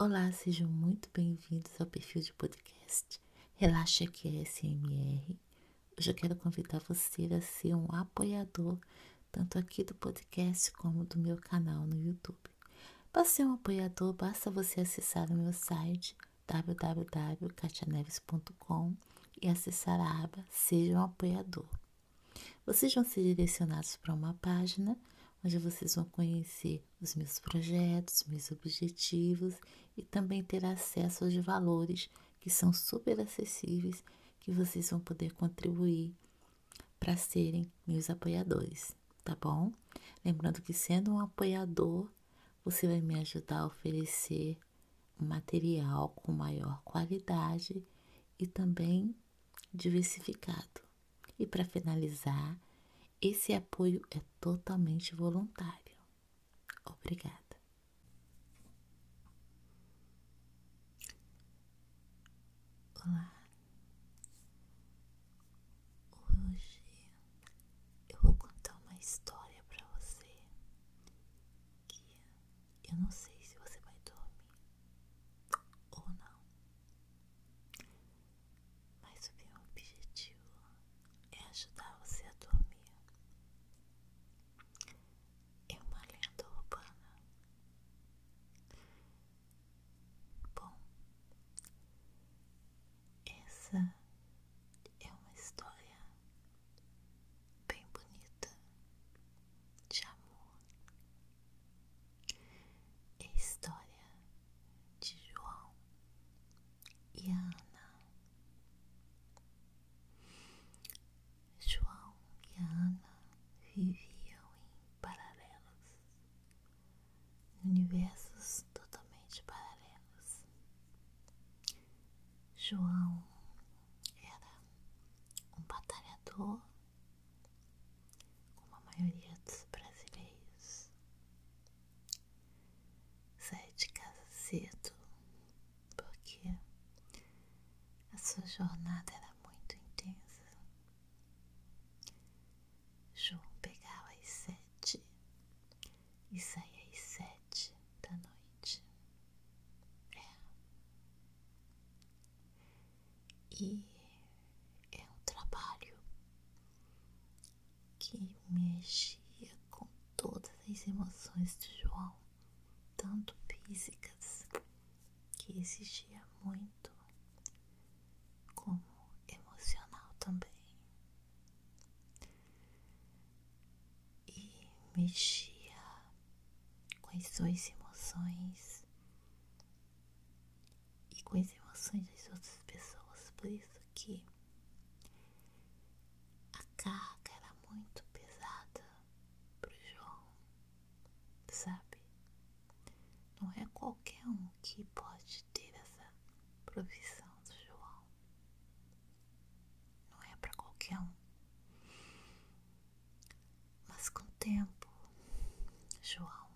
Olá, sejam muito bem-vindos ao perfil de podcast Relaxa que é SMR. Hoje eu quero convidar você a ser um apoiador tanto aqui do podcast como do meu canal no YouTube. Para ser um apoiador, basta você acessar o meu site www.catianeves.com e acessar a aba Seja um apoiador. Vocês vão ser direcionados para uma página onde vocês vão conhecer os meus projetos, meus objetivos e também ter acesso aos valores que são super acessíveis que vocês vão poder contribuir para serem meus apoiadores, tá bom? Lembrando que sendo um apoiador, você vai me ajudar a oferecer um material com maior qualidade e também diversificado. E para finalizar, esse apoio é totalmente voluntário. Obrigada. Olá. Hoje eu vou contar uma história para você que eu não sei se você vai dormir ou não, mas o meu objetivo é ajudar você a dormir. É uma lenda urbana. Bom, essa é uma história bem bonita de amor. É a história de João e Ana. João e Ana viviam em paralelos, em universos totalmente paralelos. João era um batalhador, como a maioria dos brasileiros. Saía de casa cedo porque a sua jornada era muito intensa. João pegava às sete e saía às sete da noite. É. E é um trabalho que mexia com todas as emoções de João, tanto físicas, que exigia muito, como emocional também. E mexia com as suas emoções e com as emoções das outras pessoas. Por isso que a carga era muito pesada pro João, sabe? Não é qualquer um que pode ter essa profissão do João. Não é para qualquer um. Mas com o tempo, João,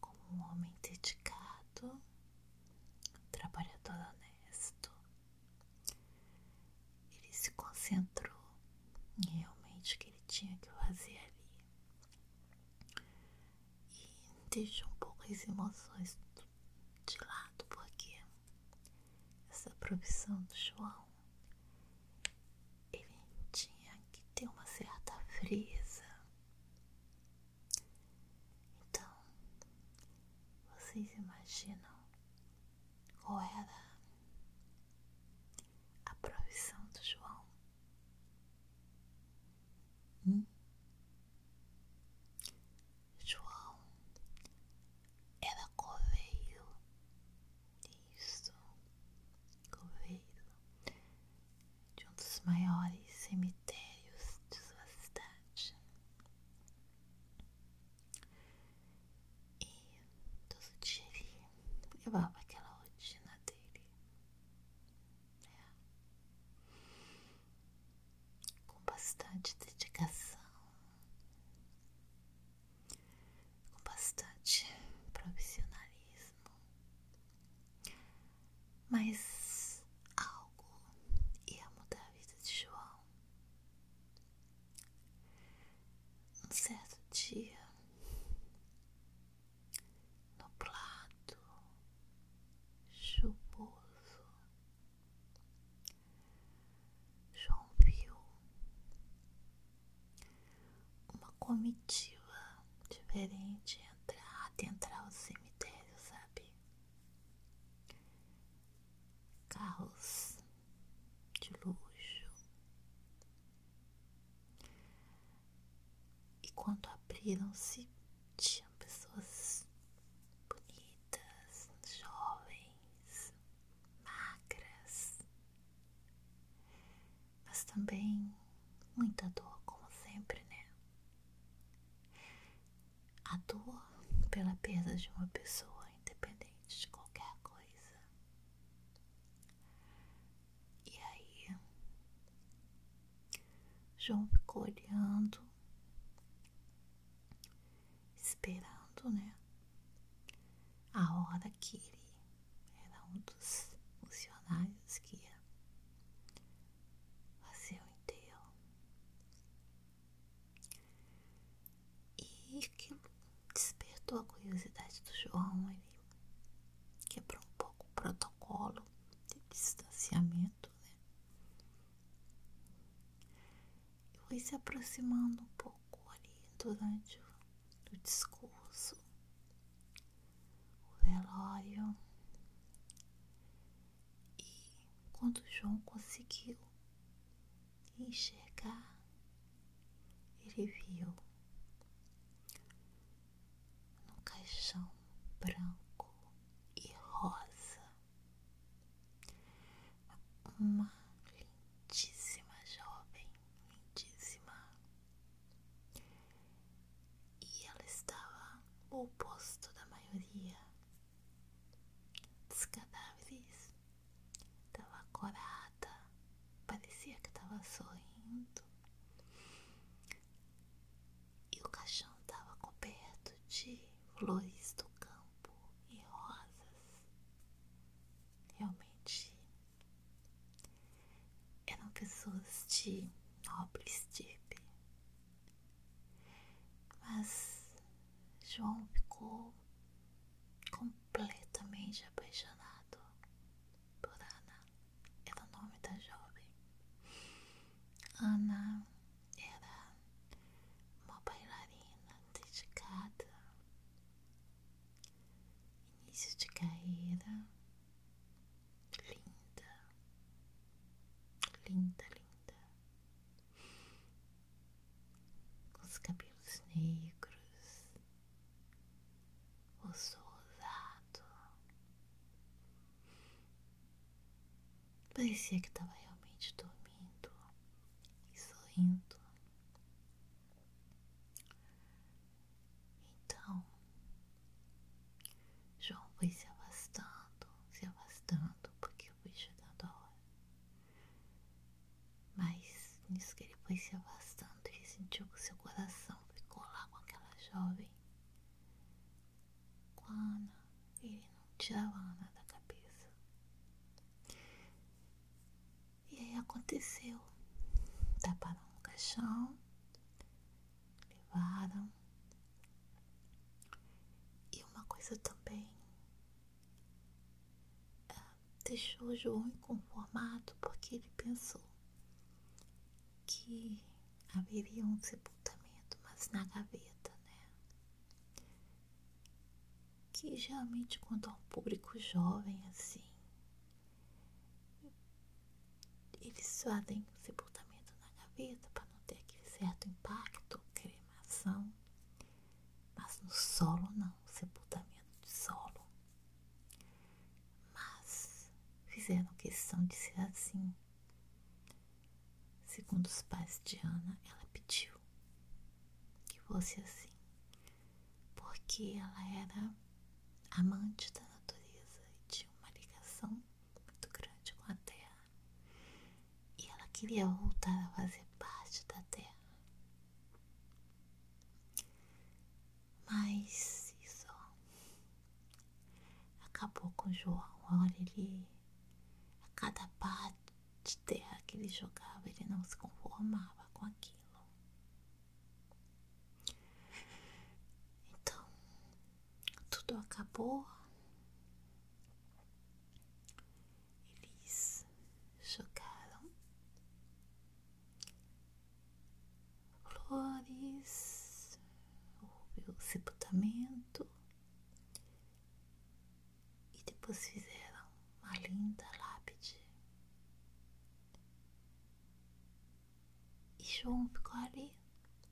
como um homem dedicado, trabalhador honesto, ele se concentrou em realmente o que ele tinha que fazer ali. E deixou um pouco as emoções de lado, porque essa profissão do João ele tinha que ter uma certa frieza. Então, vocês imaginam qual era a profissão do João? Hum? João era coveiro. Isso, coveiro de um dos maiores cemitérios de sua cidade. E todo dia ele levava aquela rotina dele. né? Com bastante dedicação, com bastante profissionalismo, mas algo ia mudar a vida de João. Um certo dia, nublado, diferente entrar, adentrar o cemitério, sabe? Carros de luxo. E quando abriram-se, tinham pessoas bonitas, jovens, magras, mas também muita dor, como sempre, né? A dor pela perda de uma pessoa, independente de qualquer coisa. E aí, João ficou olhando, esperando, né? A hora que ele era um dos funcionários que ia fazer o enterro. E aquilo despertou a curiosidade do João. Ele quebrou um pouco o protocolo de distanciamento, né? E foi se aproximando um pouco ali durante o, o discurso, o velório. E quando João conseguiu enxergar, ele viu no caixão branco e rosa uma lindíssima jovem, lindíssima, e ela estava o oposto da maioria dos cadáveres, estava corada, parecia que estava sorrindo, e o caixão estava coberto de flores do campo e rosas. Realmente eram pessoas de nobre estirpe. Mas João ficou completamente apaixonado por Ana. Era o nome da jovem. Ana era uma bailarina dedicada, início de carreira, linda, linda, linda, com os cabelos negros, rosto rosado. Parecia que estava realmente dormindo e sorrindo. Então, João foi se afastando, se afastando, porque foi chegando a hora. Mas nisso que ele foi se afastando, ele sentiu que seu coração ficou lá com aquela jovem. Ana, ele não tirava a Ana da cabeça. E aí aconteceu. Taparam no caixão, levaram. E uma coisa também ah, deixou o João inconformado porque ele pensou que haveria um sepultamento, mas na gaveta, né? Que geralmente quando há um público jovem assim, fazem sepultamento na gaveta para não ter aquele certo impacto, cremação. Mas no solo não, sepultamento de solo. Mas fizeram questão de ser assim. Segundo os pais de Ana, ela pediu que fosse assim, porque ela era amante da natureza e tinha uma ligação muito grande com a terra. E ela queria voltar a fazer parte da terra. Mas isso acabou com João. Olha, ele a cada parte de terra que ele jogava, ele não se conformava com aquilo. Então, tudo acabou. Eles jogaram flores, houve o casamento e depois fizeram uma linda lápide. E João ficou ali.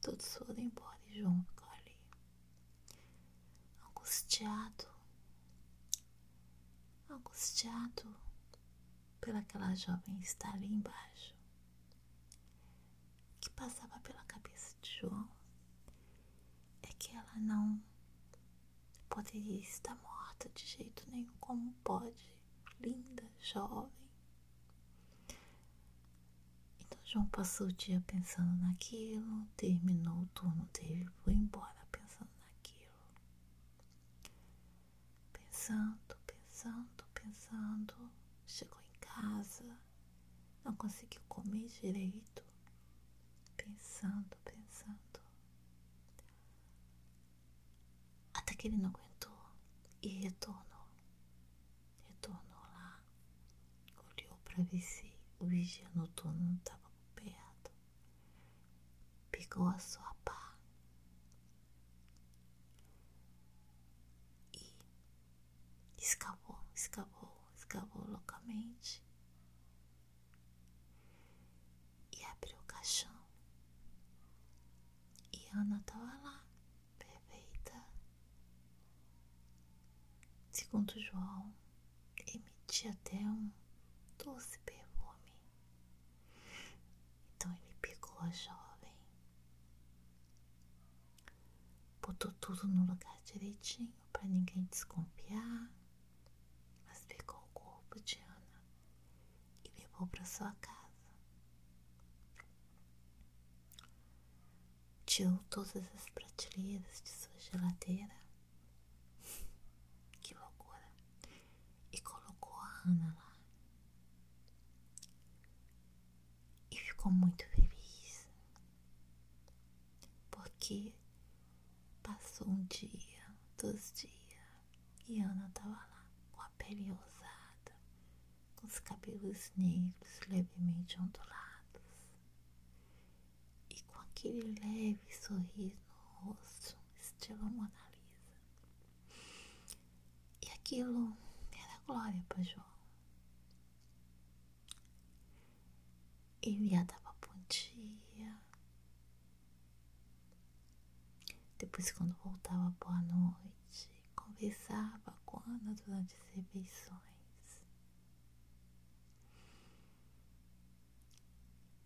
Todos foram embora e João ficou ali, angustiado, angustiado pelaquela jovem estar ali embaixo. Que passava pela cabeça de João que ela não poderia estar morta de jeito nenhum, como pode, linda, jovem. Então João passou o dia pensando naquilo, terminou o turno dele, foi embora pensando naquilo. Pensando, pensando, pensando, chegou em casa, não conseguiu comer direito, pensando, pensando. Até ele não aguentou e retornou. Retornou lá, olhou para ver se o vigia noturno não estava perto. Pegou a sua pá e escavou, escavou, escavou loucamente e abriu o caixão. E Ana estava lá, perfeita. Segundo João, emitia até um doce perfume. Então ele pegou a jovem, botou tudo no lugar direitinho para ninguém desconfiar, mas pegou o corpo de Ana e levou para sua casa. Tirou todas as prateleiras de sua geladeira. Que loucura! E colocou a Ana lá. Ficou muito feliz. Porque passou um dia, dois dias, e Ana estava lá com a pele rosada, com os cabelos negros levemente ondulados e com aquele leve sorriso no rosto, estilo Mona Lisa. E aquilo era glória para João. Ele a dava bom dia. Depois, quando voltava, boa noite. Conversava com Ana durante as refeições.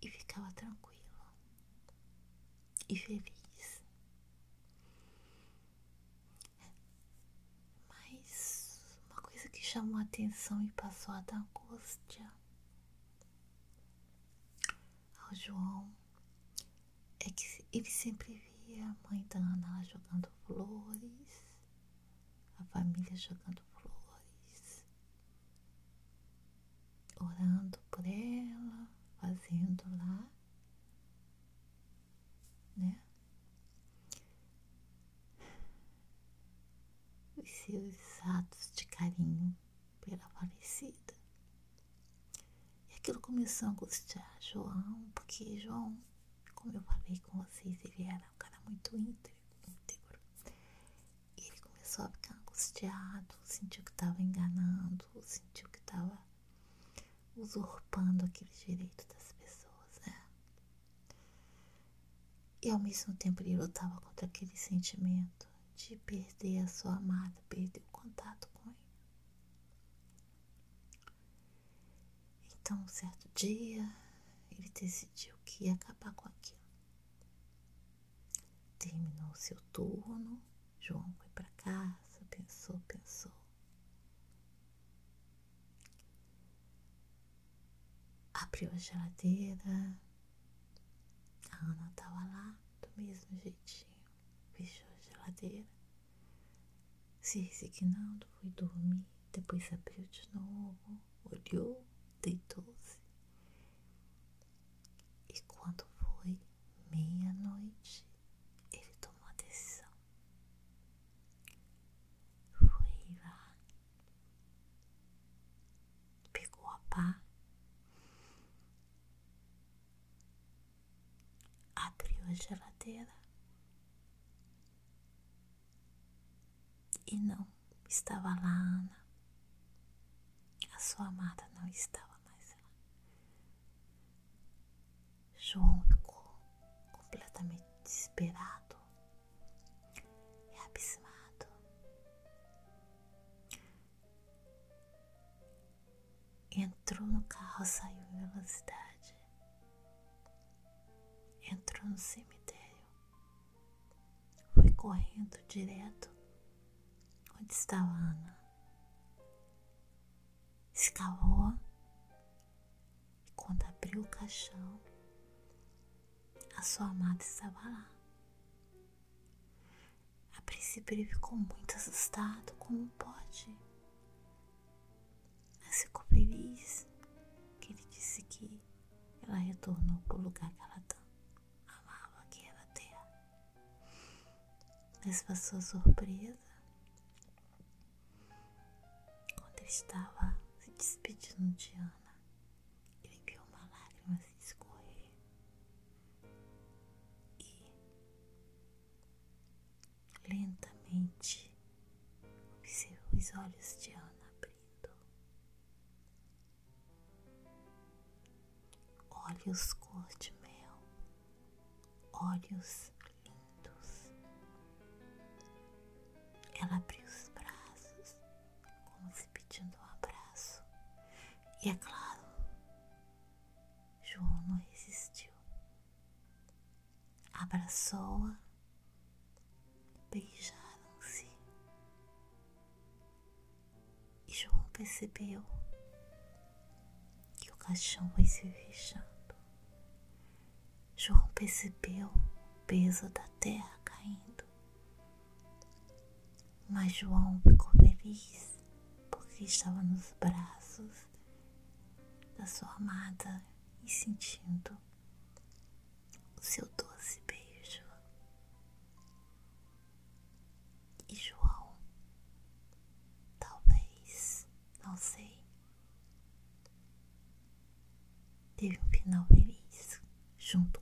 E ficava tranquilo e feliz. Mas uma coisa que chamou a atenção e passou a dar angústia ao João é que ele sempre via a mãe da Ana jogando flores, a família jogando flores, orando por ela, fazendo lá né? Os seus atos de carinho pela falecida. Aquilo começou a angustiar João, porque João, como eu falei com vocês, ele era um cara muito íntegro. E ele começou a ficar angustiado, sentiu que estava enganando, sentiu que estava usurpando aquele direito das E ao mesmo tempo ele lutava contra aquele sentimento de perder a sua amada, perder o contato com ele. Então, um certo dia, ele decidiu que ia acabar com aquilo. Terminou seu turno, João foi para casa, pensou, pensou. Abriu a geladeira, a Ana estava lá do mesmo jeitinho, fechou a geladeira, se resignando, foi dormir, depois abriu de novo, olhou, deitou-se. E quando foi meia-noite, ele tomou a decisão. Foi lá, pegou a pá a geladeira E não estava lá Ana. A sua amada não estava mais lá. João ficou completamente desesperado e abismado. Entrou no carro, saiu em velocidade. Entrou no cemitério. Foi correndo direto onde estava Ana. Escavou e quando abriu o caixão, a sua amada estava lá. A princípio ele ficou muito assustado, como pode? Mas ficou feliz que ele disse que ela retornou para o lugar que ela tanto amava, que era a terra. Mas para sua surpresa, quando ele estava se despedindo de Ana, lentamente os olhos de Ana abrindo. Olhos cor de mel, olhos lindos. Ela abriu os braços, como se pedindo um abraço. E é claro, João não resistiu. Abraçou-a, que o caixão foi se fechando. João percebeu o peso da terra caindo. Mas João ficou feliz porque estava nos braços da sua amada e sentindo o seu doce beijo. E João, sei, teve um final feliz junto